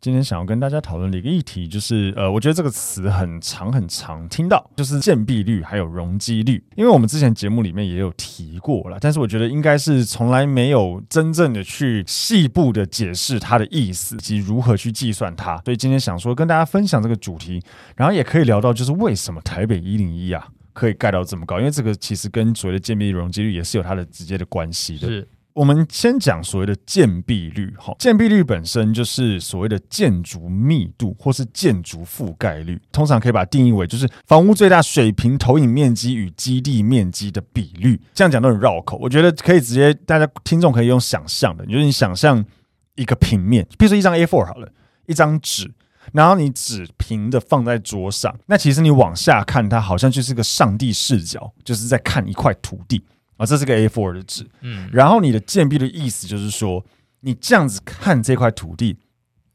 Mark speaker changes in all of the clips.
Speaker 1: 今天想要跟大家讨论的一个议题，就是呃，我觉得这个词很常很常听到，就是建蔽率还有容积率。因为我们之前节目里面也有提过了，但是我觉得应该是从来没有真正的去细部的解释它的意思以及如何去计算它。所以今天想说跟大家分享这个主题，然后也可以聊到就是为什么台北一零一啊可以盖到这么高，因为这个其实跟所谓的建蔽率、容积率也是有它的直接的关系的。是。我们先讲所谓的建蔽率，哈，建蔽率本身就是所谓的建筑密度或是建筑覆盖率，通常可以把它定义为就是房屋最大水平投影面积与基地面积的比率。这样讲都很绕口，我觉得可以直接大家听众可以用想象的，就是你想象一个平面，比如说一张 A4 好了，一张纸，然后你纸平的放在桌上，那其实你往下看，它好像就是个上帝视角，就是在看一块土地。啊，这是个 A4 的纸，嗯，然后你的建蔽的意思就是说，你这样子看这块土地，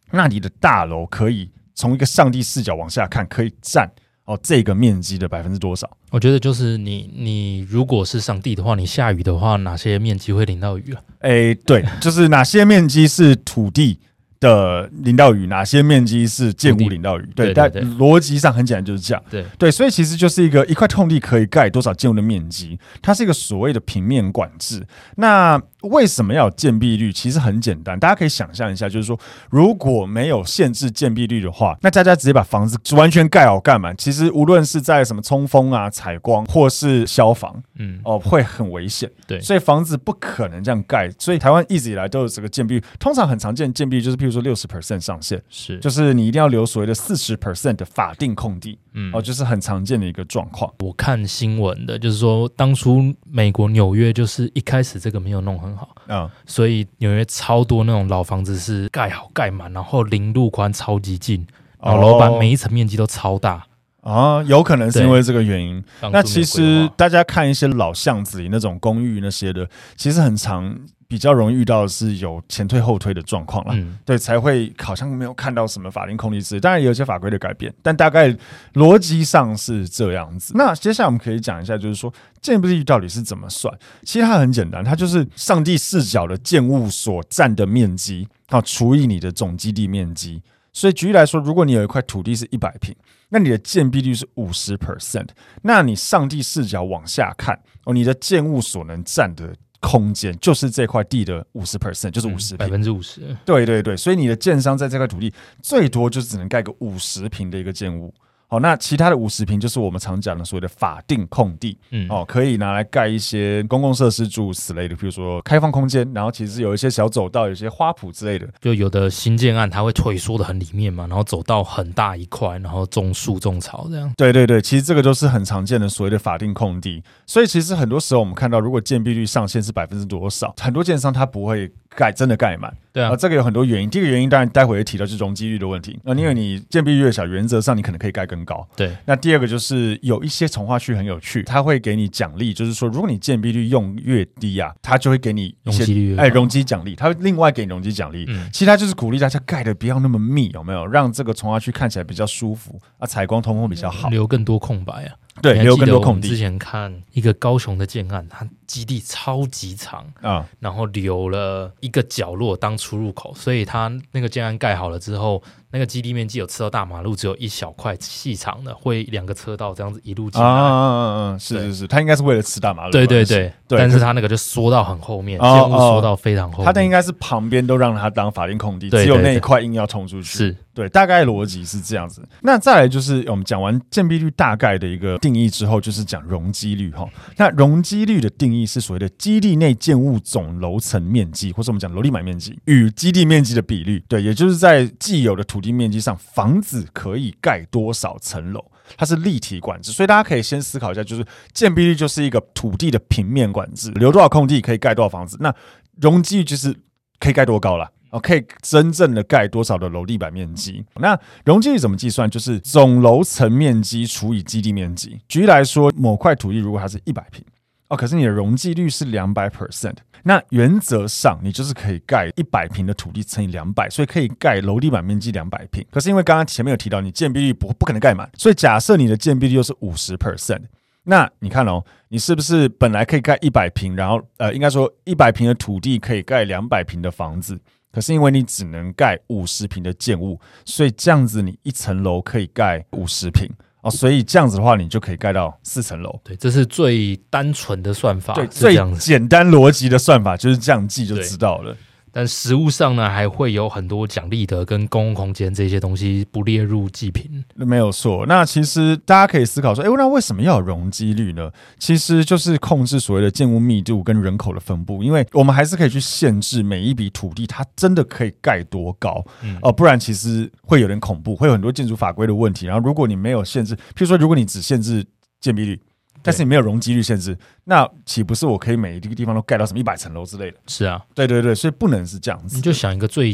Speaker 1: 那你的大楼可以从一个上帝视角往下看，可以占哦这个面积的百分之多少？
Speaker 2: 我觉得就是你，你如果是上帝的话，你下雨的话，哪些面积会淋到雨啊？
Speaker 1: 哎，对，就是哪些面积是土地。的淋到雨，哪些面积是建物淋到雨？对，但逻辑上很简单，就是这样。对对，所以其实就是一个一块空地可以盖多少建物的面积，它是一个所谓的平面管制。那为什么要有建蔽率？其实很简单，大家可以想象一下，就是说如果没有限制建蔽率的话，那大家直接把房子完全盖好干嘛？其实无论是在什么通风啊、采光，或是消防，嗯，哦，会很危险。对，所以房子不可能这样盖。所以台湾一直以来都有这个建蔽率，通常很常见建蔽率就是譬如说六十 percent 上限，是，就是你一定要留所谓的四十 percent 的法定空地。嗯，哦，就是很常见的一个状况。
Speaker 2: 我看新闻的，就是说当初美国纽约就是一开始这个没有弄很好啊，嗯，所以纽约超多那种老房子是盖好盖满，然后零路宽超级近，然后楼板每一层面积都超大
Speaker 1: 啊，有可能是因为这个原因。那其实大家看一些老巷子里那种公寓那些的，其实很常。比较容易遇到的是有前退后退的状况了，嗯，对，才会好像没有看到什么法定空地制，当然也有些法规的改变，但大概逻辑上是这样子。那接下来我们可以讲一下，就是说建蔽率到底是怎么算？其实它很简单，它就是上帝视角的建物所占的面积好，除以你的总基地面积。所以举例来说，如果你有一块土地是一百平，那你的建蔽率是五十 percent，那你上帝视角往下看哦，你的建物所能占的。空间就是这块地的五十 percent，就是五十
Speaker 2: 百分之五十。
Speaker 1: 对对对，所以你的建商在这块土地最多就只能盖个五十平的一个建物。好，那其他的五十平就是我们常讲的所谓的法定空地，嗯，哦，可以拿来盖一些公共设施诸如此类的，比如说开放空间，然后其实有一些小走道，有一些花圃之类的。
Speaker 2: 就有的新建案，它会退缩的很里面嘛，然后走到很大一块，然后种树种草这样。
Speaker 1: 对对对，其实这个都是很常见的所谓的法定空地。所以其实很多时候我们看到，如果建蔽率上限是百分之多少，很多建商他不会盖，真的盖满。对啊，这个有很多原因。第一个原因当然待会也提到就是容积率的问题。那因为你建蔽率越小，原则上你可能可以盖更高。对。那第二个就是有一些从化区很有趣，它会给你奖励，就是说如果你建蔽率用越低啊，它就会给你一些容积率哎容积奖励，它会另外给你容积奖励。嗯。其他就是鼓励大家盖的不要那么密，有没有？让这个从化区看起来比较舒服啊，采光通风比较好，
Speaker 2: 留更多空白啊。
Speaker 1: 对，留更多空地。
Speaker 2: 之前看一个高雄的建案，它基地超级长啊，然后留了一个角落当出入口，所以它那个建案盖好了之后，那个基地面积有吃到大马路，只有一小块细长的，会两个车道这样子一路进来。啊，嗯嗯嗯，是是是，它应该是为了吃大马路。对对对，
Speaker 1: 对，
Speaker 2: 但是他那个就缩到很后面，建物缩到非常后面。
Speaker 1: 他的应该是旁边都让他当法定空地，只有那一块硬要冲出去。
Speaker 2: 是
Speaker 1: 对，大概逻辑是这样子。那再来就是我们讲完建蔽率大概的一个定义之后，就是讲容积率哈。那容积率的定义是所谓的基地内建物总楼层面积，或者我们讲楼地板面积与基地面积的比率。对，也就是在既有的土地面积上，房子可以盖多少层楼。它是立体管制，所以大家可以先思考一下，就是建蔽率就是一个土地的平面管制，留多少空地可以盖多少房子。那容积率就是可以盖多高了，可以真正的盖多少的楼地板面积。那容积率怎么计算？就是总楼层面积除以基地面积。举例来说，某块土地如果它是一百平。哦，可是你的容积率是两百 percent，那原则上你就是可以盖一百平的土地乘以两百，所以可以盖楼地板面积两百平。可是因为刚刚前面有提到，你建蔽率不不可能盖满，所以假设你的建蔽率又是五十 percent，那你看哦，你是不是本来可以盖一百平，然后呃，应该说一百平的土地可以盖两百平的房子，可是因为你只能盖五十平的建物，所以这样子你一层楼可以盖五十平。哦，所以这样子的话，你就可以盖到四层楼。
Speaker 2: 对，这是最单纯的算法，
Speaker 1: 对，最简单逻辑的算法就是这样记就知道了。
Speaker 2: 但实物上呢，还会有很多奖励的跟公共空间这些东西不列入计评。
Speaker 1: 没有错。那其实大家可以思考说，哎，那为什么要有容积率呢？其实就是控制所谓的建物密度跟人口的分布，因为我们还是可以去限制每一笔土地它真的可以盖多高，嗯，哦，不然其实会有点恐怖，会有很多建筑法规的问题。然后如果你没有限制，譬如说如果你只限制建蔽率。但是你没有容积率限制，那岂不是我可以每一个地方都盖到什么一百层楼之类的？
Speaker 2: 是啊，
Speaker 1: 对对对，所以不能是这样子。
Speaker 2: 你就想一个最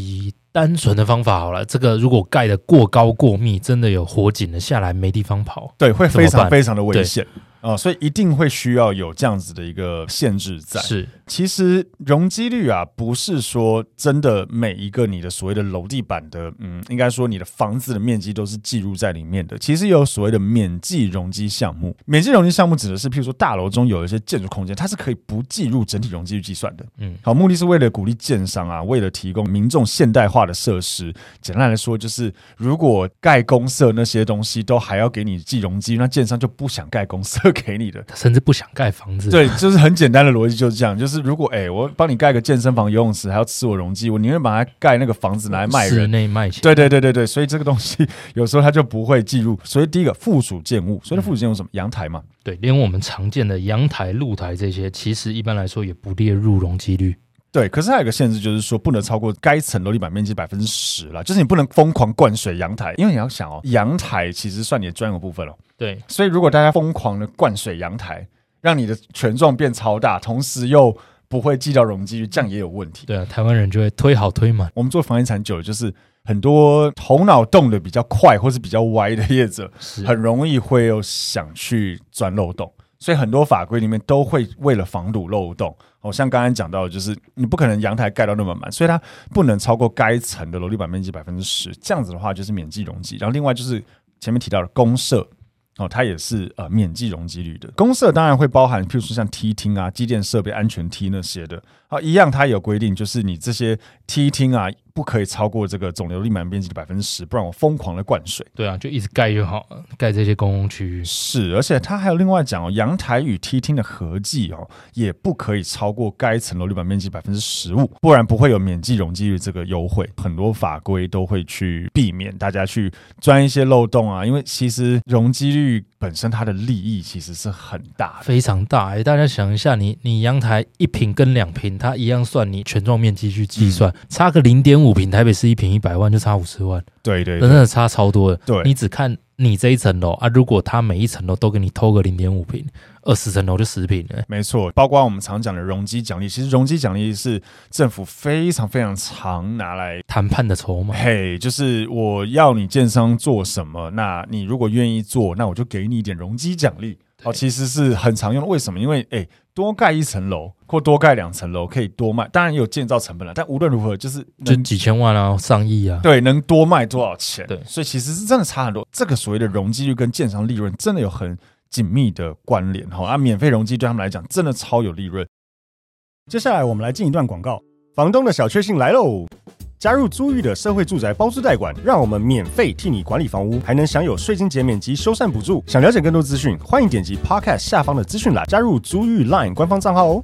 Speaker 2: 单纯的方法好了，这个如果盖得过高过密，真的有火警了下来没地方跑，
Speaker 1: 对，会非常非常的危险。啊、哦，所以一定会需要有这样子的一个限制在。
Speaker 2: 是，
Speaker 1: 其实容积率啊，不是说真的每一个你的所谓的楼地板的，嗯，应该说你的房子的面积都是计入在里面的。其实有所谓的免计容积项目，免计容积项目指的是，譬如说大楼中有一些建筑空间，它是可以不计入整体容积率计算的。嗯，好，目的是为了鼓励建商啊，为了提供民众现代化的设施。简单来说，就是如果盖公社那些东西都还要给你计容积，那建商就不想盖公设。给你的，他
Speaker 2: 甚至不想盖房子。
Speaker 1: 对，就是很简单的逻辑就是这样。就是如果哎、欸，我帮你盖个健身房、游泳池，还要吃我容积，我宁愿把它盖那个房子拿来卖人，
Speaker 2: 室内卖钱。
Speaker 1: 对对对对对，所以这个东西有时候它就不会计入。所以第一个附属建物，所以附属建物什么？阳台嘛。
Speaker 2: 对，连我们常见的阳台、露台这些，其实一般来说也不列入容积率。
Speaker 1: 对，可是还有个限制，就是说不能超过该层楼地板面积百分之十了。就是你不能疯狂灌水阳台，因为你要想哦，阳台其实算你的专有部分了。
Speaker 2: 对，
Speaker 1: 所以如果大家疯狂的灌水阳台，让你的权重变超大，同时又不会计较容积率，这样也有问题。
Speaker 2: 对啊，台湾人就会推好推满。
Speaker 1: 我们做房地产久了，就是很多头脑动得比较快或是比较歪的业者，很容易会有想去钻漏洞。所以很多法规里面都会为了防堵漏洞，哦，像刚刚讲到的，就是你不可能阳台盖到那么满，所以它不能超过该层的楼地板面积百分之十，这样子的话就是免计容积。然后另外就是前面提到的公设。哦，它也是呃免计容积率的。公设当然会包含，譬如说像梯厅啊、机电设备、安全梯那些的。啊，一样它有规定，就是你这些梯厅啊，不可以超过这个总楼地板面积的百分之十，不然我疯狂的灌水。
Speaker 2: 对啊，就一直盖就好了，盖这些公共区域。
Speaker 1: 是，而且它还有另外讲哦，阳台与梯厅的合计哦，也不可以超过该层楼地板面积百分之十五，不然不会有免计容积率这个优惠。很多法规都会去避免大家去钻一些漏洞啊，因为其实容积率本身它的利益其实是很大，
Speaker 2: 非常大。哎，大家想一下，你你阳台一平跟两平。它一样算你全状面积去计算，嗯、差个零点五平，台北市一平一百万就差五十万，
Speaker 1: 对，对对，
Speaker 2: 真的差超多的。
Speaker 1: 对，
Speaker 2: 你只看你这一层楼啊，如果他每一层楼都给你偷个零点五平，二十层楼就十平了。
Speaker 1: 没错，包括我们常讲的容积奖励，其实容积奖励是政府非常非常常拿来
Speaker 2: 谈判的筹码。
Speaker 1: 嘿，就是我要你建商做什么，那你如果愿意做，那我就给你一点容积奖励。哦，其实是很常用的。为什么？因为哎。多盖一层楼或多盖两层楼可以多卖，当然也有建造成本了。但无论如何，就是
Speaker 2: 就几千万啊，上亿啊，
Speaker 1: 对，能多卖多少钱？对，所以其实是真的差很多。这个所谓的容积率跟建商利润真的有很紧密的关联哈。啊，免费容积对他们来讲真的超有利润。
Speaker 3: 接下来我们来进一段广告，房东的小确幸来喽。加入租玉的社会住宅包租代管，让我们免费替你管理房屋，还能享有税金减免及修缮补助。想了解更多资讯，欢迎点击 Podcast 下方的资讯栏，加入租玉 Line 官方账号哦。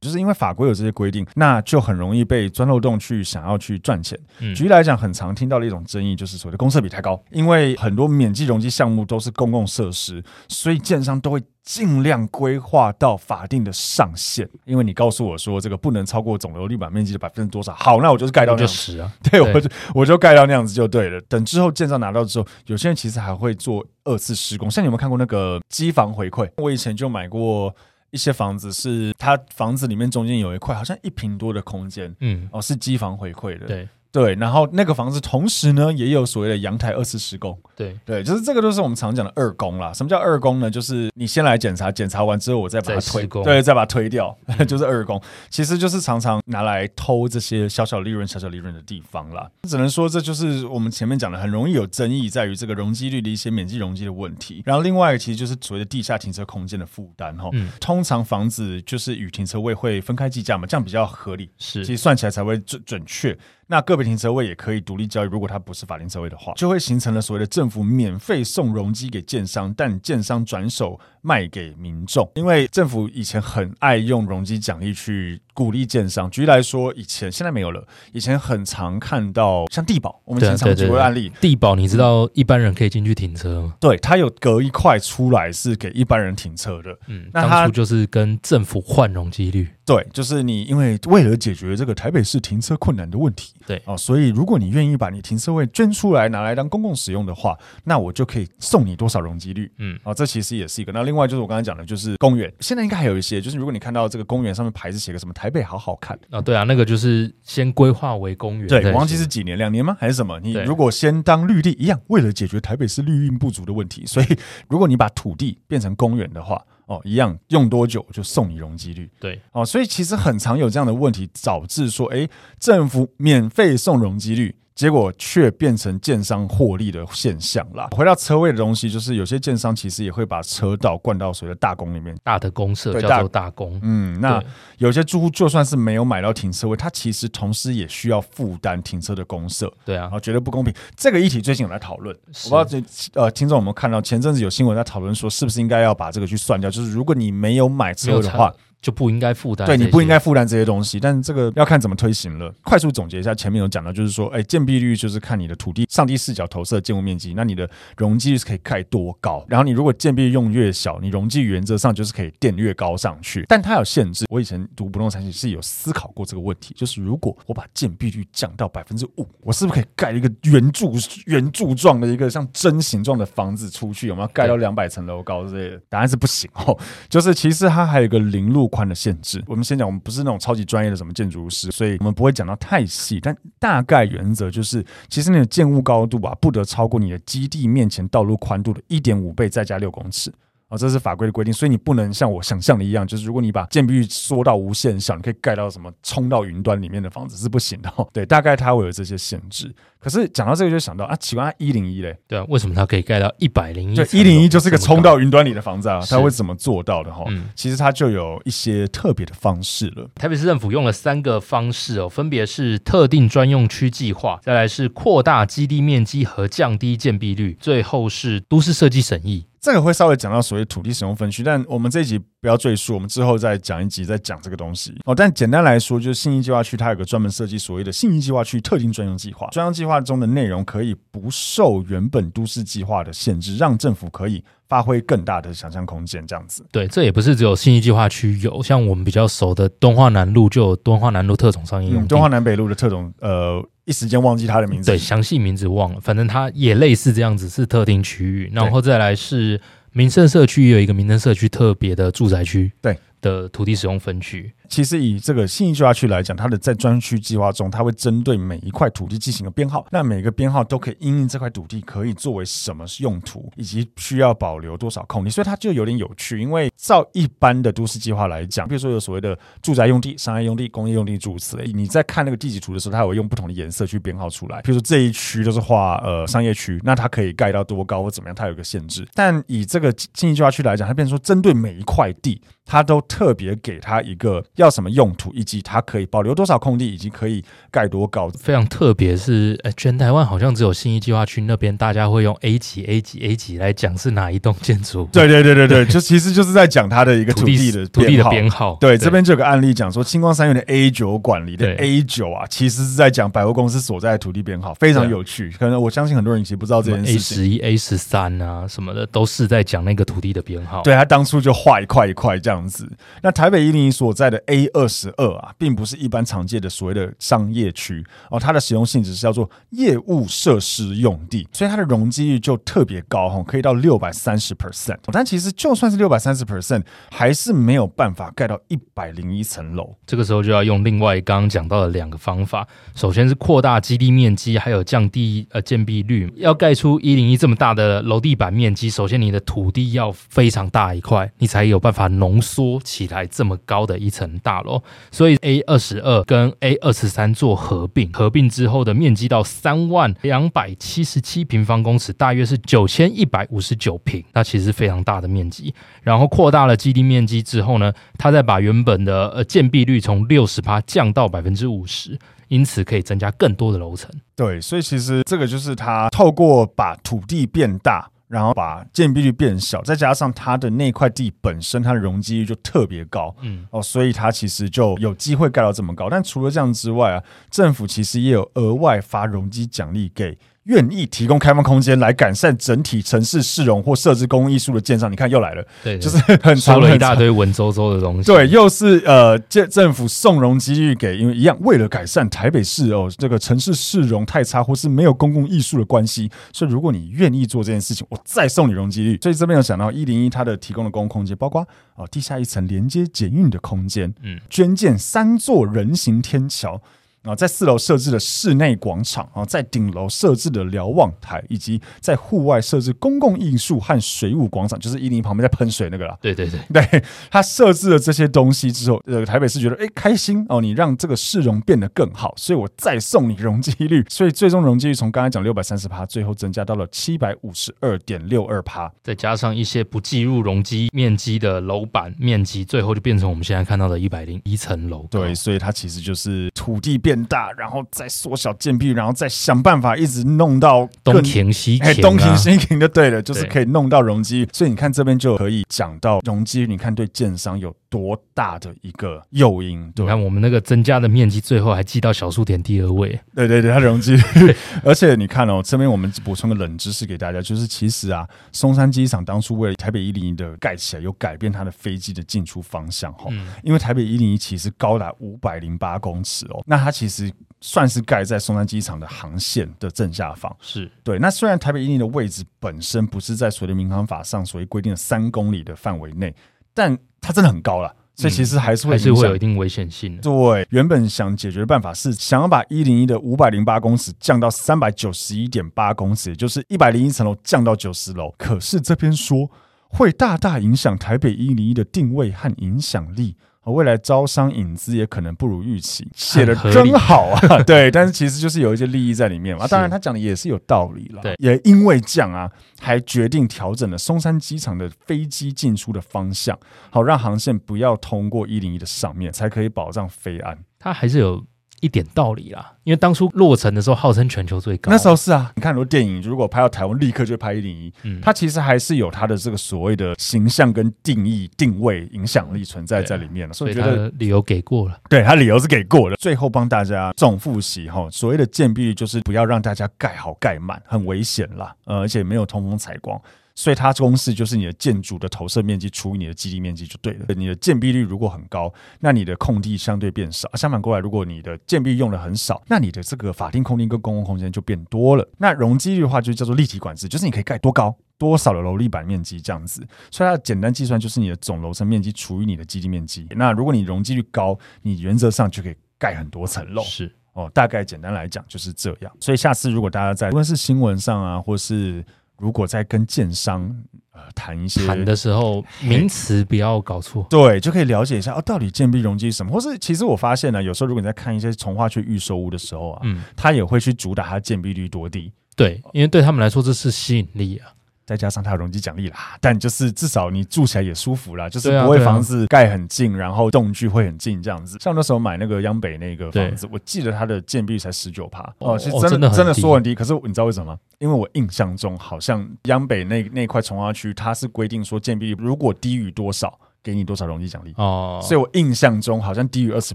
Speaker 1: 就是因为法规有这些规定，那就很容易被钻漏洞去想要去赚钱。嗯、举例来讲，很常听到的一种争议就是所谓的公设比太高，因为很多免计容积项目都是公共设施，所以建商都会尽量规划到法定的上限。因为你告诉我说这个不能超过总楼地板面积的百分之多少，好，那我就是盖到那样子就十啊，对，对我就我就盖到那样子就对了。等之后建造拿到之后，有些人其实还会做二次施工。像你有没有看过那个机房回馈？我以前就买过。一些房子是它房子里面中间有一块好像一平多的空间，嗯，哦，是机房回馈的，对。对，然后那个房子同时呢也有所谓的阳台二次施工，对对，就是这个都是我们常讲的二工啦。什么叫二工呢？就是你先来检查，检查完之后我再把它推，对，再把它推掉，嗯、就是二工。其实就是常常拿来偷这些小小利润、小小利润的地方啦。只能说这就是我们前面讲的很容易有争议，在于这个容积率的一些免计容积的问题。然后另外一个其实就是所谓的地下停车空间的负担哈。嗯、通常房子就是与停车位会分开计价嘛，这样比较合理，是，其实算起来才会准准确。那个别停车位也可以独立交易，如果它不是法定车位的话，就会形成了所谓的政府免费送容积给建商，但建商转手卖给民众。因为政府以前很爱用容积奖励去鼓励建商。举例来说，以前现在没有了，以前很常看到像地保，我们经常举过案例。
Speaker 2: 地保，你知道一般人可以进去停车吗？
Speaker 1: 对，它有隔一块出来是给一般人停车的。嗯，
Speaker 2: 那当初就是跟政府换容积率。
Speaker 1: 对，就是你因为为了解决这个台北市停车困难的问题。对哦，所以如果你愿意把你停车位捐出来拿来当公共使用的话，那我就可以送你多少容积率。嗯，哦，这其实也是一个。那另外就是我刚才讲的，就是公园，现在应该还有一些，就是如果你看到这个公园上面牌子写个什么“台北好好看”
Speaker 2: 啊，对啊，那个就是先规划为公园。
Speaker 1: 对，我忘记是几年，两年吗？还是什么？你如果先当绿地一样，为了解决台北市绿荫不足的问题，所以如果你把土地变成公园的话。哦，一样用多久就送你容积率，对，哦，所以其实很常有这样的问题，导致说，哎，政府免费送容积率。结果却变成建商获利的现象啦。回到车位的东西，就是有些建商其实也会把车道灌到所谓的大公里面，
Speaker 2: 大的公社叫做大公。
Speaker 1: 嗯，那有些住户就算是没有买到停车位，他其实同时也需要负担停车的公社。对啊，觉得不公平。这个议题最近有来讨论，我不知道这呃听众有没有看到？前阵子有新闻在讨论说，是不是应该要把这个去算掉？就是如果你没有买车的话。
Speaker 2: 就不应该负担，
Speaker 1: 对，你不应该负担这些东西，但是这个要看怎么推行了。快速总结一下，前面有讲到，就是说，哎，建蔽率就是看你的土地上帝视角投射的建物面积，那你的容积率是可以盖多高。然后你如果建蔽用越小，你容积原则上就是可以垫越高上去，但它有限制。我以前读不动产系是有思考过这个问题，就是如果我把建蔽率降到百分之五，我是不是可以盖一个圆柱圆柱状的一个像针形状的房子出去？有没有盖到两百层楼高之类的？答案是不行哦，就是其实它还有一个零路宽的限制。我们先讲，我们不是那种超级专业的什么建筑师，所以我们不会讲到太细。但大概原则就是，其实你的建物高度啊，不得超过你的基地面前道路宽度的一点五倍，再加六公尺。啊，这是法规的规定，所以你不能像我想象的一样，就是如果你把建蔽率缩到无限小，你可以盖到什么冲到云端里面的房子是不行的。对，大概它会有这些限制。可是讲到这个，就想到啊，奇怪，一零一嘞，
Speaker 2: 对啊，为什么它可以盖到一百零一？
Speaker 1: 对，一零一就是个冲到云端里的房子啊，它会怎么做到的？哈，嗯，其实它就有一些特别的方式了。
Speaker 2: 台北市政府用了三个方式哦，分别是特定专用区计划，再来是扩大基地面积和降低建蔽率，最后是都市设计审议。
Speaker 1: 这个会稍微讲到所谓土地使用分区，但我们这一集不要赘述，我们之后再讲一集再讲这个东西哦。但简单来说，就是信义计划区它有个专门设计所谓的信义计划区特定专用计划，专用计划中的内容可以不受原本都市计划的限制，让政府可以发挥更大的想象空间。这样子，
Speaker 2: 对，这也不是只有信义计划区有，像我们比较熟的敦化南路就有敦化南路特种商业用地，
Speaker 1: 敦化南北路的特种呃。一时间忘记它的名字，
Speaker 2: 对，详细名字忘了，反正它也类似这样子，是特定区域，然后再来是民生社区，有一个民生社区特别的住宅区，对的土地使用分区。
Speaker 1: 其实以这个信义计划区来讲，它的在专区计划中，它会针对每一块土地进行个编号，那每个编号都可以因应这块土地可以作为什么用途，以及需要保留多少空地，所以它就有点有趣。因为照一般的都市计划来讲，比如说有所谓的住宅用地、商业用地、工业用地诸如此类，你在看那个地籍图的时候，它会用不同的颜色去编号出来。比如说这一区都是画呃商业区，那它可以盖到多高或怎么样，它有个限制。但以这个信义计划区来讲，它变成说针对每一块地。它都特别给他一个要什么用途，以及它可以保留多少空地，以及可以盖多高。
Speaker 2: 非常特别是，呃，全台湾好像只有信义计划区那边，大家会用 A 级、A 级、A 级来讲是哪一栋建筑。
Speaker 1: 对对对对对，就其实就是在讲它的一个土地的
Speaker 2: 土地的编
Speaker 1: 号。对，这边就有个案例讲说，星光三院的 A 九馆里的 A 九啊，其实是在讲百货公司所在的土地编号，非常有趣。可能我相信很多人其实不知道这件事情。
Speaker 2: A 十一、A 十三啊什么的，都是在讲那个土地的编号。
Speaker 1: 对，他当初就画一块一块这样房子。那台北一零一所在的 A 二十二啊，并不是一般常见的所谓的商业区哦，它的使用性质是叫做业务设施用地，所以它的容积率就特别高哈，可以到六百三十 percent。但其实就算是六百三十 percent，还是没有办法盖到一百零一层楼。
Speaker 2: 这个时候就要用另外刚刚讲到的两个方法，首先是扩大基地面积，还有降低呃建蔽率。要盖出一零一这么大的楼地板面积，首先你的土地要非常大一块，你才有办法浓缩起来这么高的一层大楼。所以 A 二十二跟 A 二十三做合并，合并之后的面积到三万两百七十七平方公尺，大约是九千一百五十九平，那其实非常大的面积。然后扩大了基地面积之后呢，它再把原本的呃建蔽率从六十趴降到百分之五十。因此可以增加更多的楼层。
Speaker 1: 对，所以其实这个就是它透过把土地变大，然后把建蔽率变小，再加上它的那块地本身它的容积率就特别高，嗯哦，所以它其实就有机会盖到这么高。但除了这样之外啊，政府其实也有额外发容积奖励给。愿意提供开放空间来改善整体城市市容或设置公共艺术的建商，你看又来了，
Speaker 2: 对，对，
Speaker 1: 就是很
Speaker 2: 说了一大堆文绉绉的东西，
Speaker 1: 对，又是呃，政政府送容积率给，因为一样为了改善台北市哦这个城市市容太差或是没有公共艺术的关系，所以如果你愿意做这件事情，我再送你容积率。所以这边有讲到一零一它的提供的公共空间，包括哦地下一层连接捷运的空间，嗯，捐建三座人行天桥。啊，在四楼设置了室内广场啊，在顶楼设置了瞭望台，以及在户外设置公共艺术和水舞广场，就是一零一旁边在喷水那个啦。
Speaker 2: 对对对，
Speaker 1: 对，他设置了这些东西之后，呃，台北市觉得哎开心哦，你让这个市容变得更好，所以我再送你容积率，所以最终容积率从刚才讲六百三十趴，最后增加到了七百五十二点六二趴，
Speaker 2: 再加上一些不计入容积面积的楼板面积，最后就变成我们现在看到的一百零一层楼。
Speaker 1: 对，所以它其实就是土地变大，然后再缩小建壁，然后再想办法一直弄到
Speaker 2: 东停西停，
Speaker 1: 东停西停就对了，就是可以弄到容积。所以你看这边就可以讲到容积，你看对建商有多大的一个诱因。对，
Speaker 2: 你看我们那个增加的面积，最后还记到小数点第二位。
Speaker 1: 对对对，它容积。而且你看哦，这边我们补充个冷知识给大家，就是其实啊，松山机场当初为了台北一零一的盖起来，有改变它的飞机的进出方向哈。嗯，因为台北一零一其实高达五百零八公尺哦，那它其实。算是盖在松山机场的航线的正下方，
Speaker 2: 是
Speaker 1: 对。那虽然台北一零一的位置本身不是在所谓的民航法上所谓规定的三公里的范围内，但它真的很高了，所以其实还是会、嗯、
Speaker 2: 还是会有一定危险性的。
Speaker 1: 对，原本想解决的办法是想要把一零一的五百零八公尺降到三百九十一点八公尺，也就是一百零一层楼降到九十楼。可是这边说会大大影响台北一零一的定位和影响力。未来招商引资也可能不如预期，写的真好啊！对，但是其实就是有一些利益在里面嘛。当然，他讲的也是有道理了。对，也因为这样啊，还决定调整了松山机场的飞机进出的方向，好让航线不要通过一零一的上面，才可以保障飞安。
Speaker 2: 他还是有。一点道理啦，因为当初落成的时候号称全球最高，
Speaker 1: 那时候是啊。你看很多电影，如果拍到台湾，立刻就拍一零一。嗯，它其实还是有它的这个所谓的形象跟定义、定位、影响力存在在里面了。所以觉得
Speaker 2: 理由给过了，
Speaker 1: 对他理由是给过了。最后帮大家重复习哈，所谓的建蔽就是不要让大家盖好盖满，很危险啦。呃，而且没有通风采光。所以它公式就是你的建筑的投射面积除以你的基地面积就对了。你的建蔽率如果很高，那你的空地相对变少；相反过来，如果你的建蔽用的很少，那你的这个法定空地跟公共空间就变多了。那容积率的话就叫做立体管制，就是你可以盖多高多少的楼地板面积这样子。所以它简单计算就是你的总楼层面积除以你的基地面积。那如果你容积率高，你原则上就可以盖很多层楼。
Speaker 2: 是
Speaker 1: 哦，大概简单来讲就是这样。所以下次如果大家在无论是新闻上啊，或是如果在跟建商呃谈一些
Speaker 2: 谈的时候，名词不要搞错，
Speaker 1: 对，就可以了解一下哦，到底建蔽容积是什么？或是其实我发现呢，有时候如果你在看一些从化区预售屋的时候啊，嗯，他也会去主打它建蔽率多低，
Speaker 2: 对，因为对他们来说这是吸引力啊。
Speaker 1: 再加上它有容积奖励啦，但就是至少你住起来也舒服啦，就是不会房子盖很近，然后栋距会很近这样子。像那时候买那个央北那个房子，我记得它的建蔽率才十九趴哦，其实真的真的说很低。可是你知道为什么吗？因为我印象中好像央北那那块崇化区，它是规定说建蔽率如果低于多少。给你多少容积奖励哦？所以我印象中好像低于二十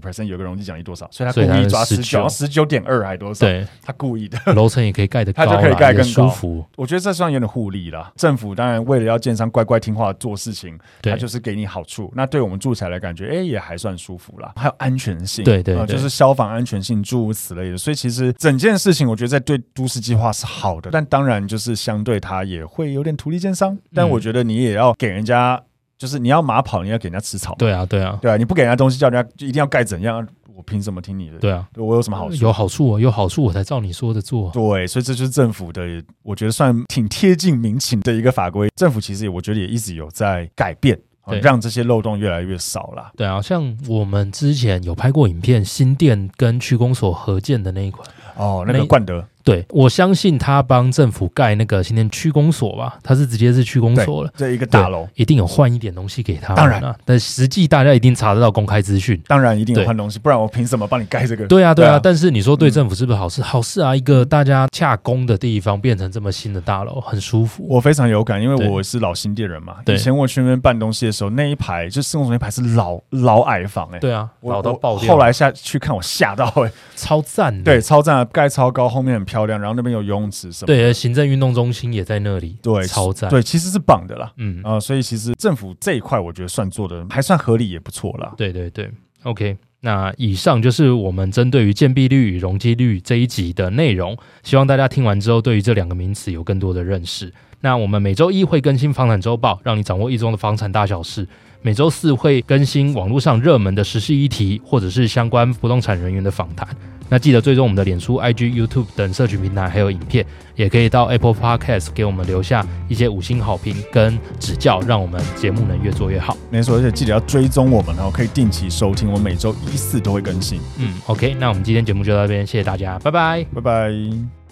Speaker 1: percent 有个容积奖励多少，所以他故意抓十九，十九点二还多少？对，他故意的。
Speaker 2: 楼层也可以盖得高，
Speaker 1: 他就可以盖更
Speaker 2: 舒服。
Speaker 1: 我觉得这算有点互利了。政府当然为了要建商乖乖听话做事情，他就是给你好处。那对我们住起来的感觉，哎，也还算舒服啦。还有安全性，
Speaker 2: 对对，
Speaker 1: 就是消防安全性诸如此类的。所以其实整件事情，我觉得在对都市计划是好的，但当然就是相对它也会有点图利建商。但我觉得你也要给人家。就是你要马跑，你要给人家吃草。
Speaker 2: 对啊，对啊，
Speaker 1: 对啊，你不给人家东西，叫人家就一定要盖怎样？我凭什么听你的？
Speaker 2: 对啊，
Speaker 1: 对我有什么好处？
Speaker 2: 有好处啊，有好处我才照你说的做。
Speaker 1: 对，所以这就是政府的，我觉得算挺贴近民情的一个法规。政府其实也我觉得也一直有在改变，让这些漏洞越来越少了。
Speaker 2: 对啊，像我们之前有拍过影片，新店跟区公所合建的那一款
Speaker 1: 哦，那个冠德。
Speaker 2: 对，我相信他帮政府盖那个新店区公所吧，他是直接是区公所了。
Speaker 1: 这一个大楼
Speaker 2: 一定有换一点东西给他。
Speaker 1: 当然了，
Speaker 2: 但实际大家一定查得到公开资讯。
Speaker 1: 当然一定有换东西，不然我凭什么帮你盖这个？
Speaker 2: 对啊，对啊。但是你说对政府是不是好事？好事啊！一个大家洽公的地方变成这么新的大楼，很舒服。
Speaker 1: 我非常有感，因为我是老新店人嘛。以前我去那边办东西的时候，那一排就施工中那一排是老老矮房哎。
Speaker 2: 对啊，老到爆掉。
Speaker 1: 后来下去看，我吓到哎，
Speaker 2: 超赞
Speaker 1: 的。对，超赞，盖超高，后面很漂亮，然后那边有游泳池什么？
Speaker 2: 对，行政运动中心也在那里。
Speaker 1: 对，
Speaker 2: 超赞。
Speaker 1: 对，其实是棒的啦。嗯啊、呃，所以其实政府这一块，我觉得算做的还算合理，也不错啦。
Speaker 2: 对对对，OK。那以上就是我们针对于建蔽率与容积率这一集的内容。希望大家听完之后，对于这两个名词有更多的认识。那我们每周一会更新房产周报，让你掌握一周的房产大小事。每周四会更新网络上热门的时事议题，或者是相关不动产人员的访谈。那记得追踪我们的脸书、IG、YouTube 等社群平台，还有影片，也可以到 Apple Podcast 给我们留下一些五星好评跟指教，让我们节目能越做越好。
Speaker 1: 没错，而且记得要追踪我们哦，可以定期收听，我每周一四都会更新。
Speaker 2: 嗯，OK，那我们今天节目就到这边，谢谢大家，拜拜，
Speaker 1: 拜拜。